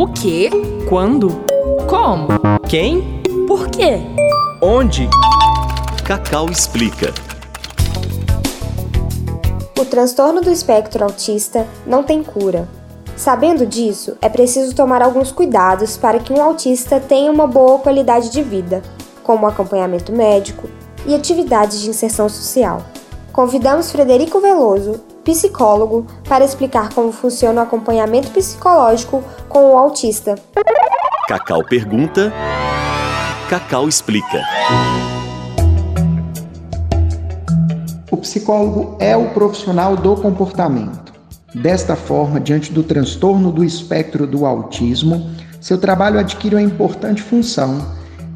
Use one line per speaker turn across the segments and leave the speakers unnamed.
O quê? Quando? Como?
Quem?
Por quê?
Onde?
Cacau explica.
O transtorno do espectro autista não tem cura. Sabendo disso, é preciso tomar alguns cuidados para que um autista tenha uma boa qualidade de vida, como acompanhamento médico e atividades de inserção social. Convidamos Frederico Veloso, psicólogo, para explicar como funciona o acompanhamento psicológico com o autista.
Cacau pergunta, Cacau explica.
O psicólogo é o profissional do comportamento. Desta forma, diante do transtorno do espectro do autismo, seu trabalho adquire uma importante função.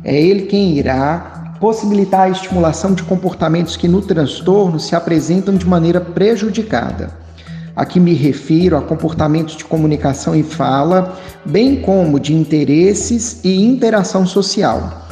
É ele quem irá possibilitar a estimulação de comportamentos que no transtorno se apresentam de maneira prejudicada. Aqui me refiro a comportamentos de comunicação e fala, bem como de interesses e interação social.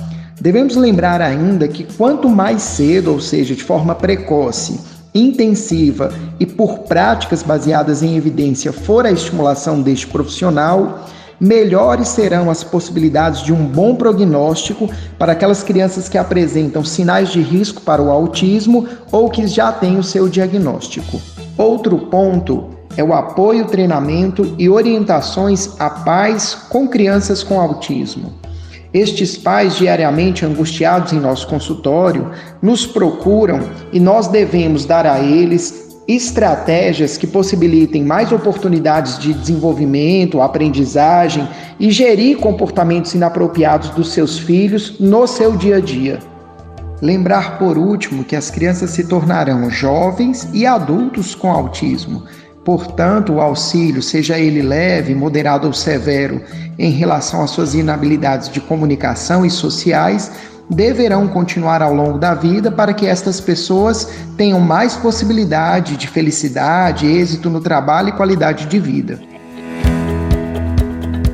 Devemos lembrar ainda que quanto mais cedo, ou seja, de forma precoce, intensiva e por práticas baseadas em evidência for a estimulação deste profissional, melhores serão as possibilidades de um bom prognóstico para aquelas crianças que apresentam sinais de risco para o autismo ou que já têm o seu diagnóstico. Outro ponto é o apoio, treinamento e orientações a pais com crianças com autismo. Estes pais, diariamente angustiados em nosso consultório, nos procuram e nós devemos dar a eles estratégias que possibilitem mais oportunidades de desenvolvimento, aprendizagem e gerir comportamentos inapropriados dos seus filhos no seu dia a dia. Lembrar, por último, que as crianças se tornarão jovens e adultos com autismo Portanto, o auxílio, seja ele leve, moderado ou severo, em relação às suas inabilidades de comunicação e sociais, deverão continuar ao longo da vida para que estas pessoas tenham mais possibilidade de felicidade, êxito no trabalho e qualidade de vida.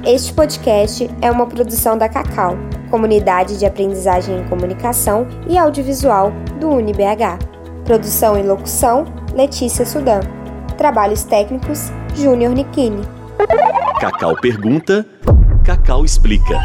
Este podcast é uma produção da Cacau, Comunidade de Aprendizagem em Comunicação e Audiovisual do UniBH. Produção e locução: Letícia Sudan. Trabalhos técnicos, Júnior Nikini.
Cacau pergunta, Cacau explica.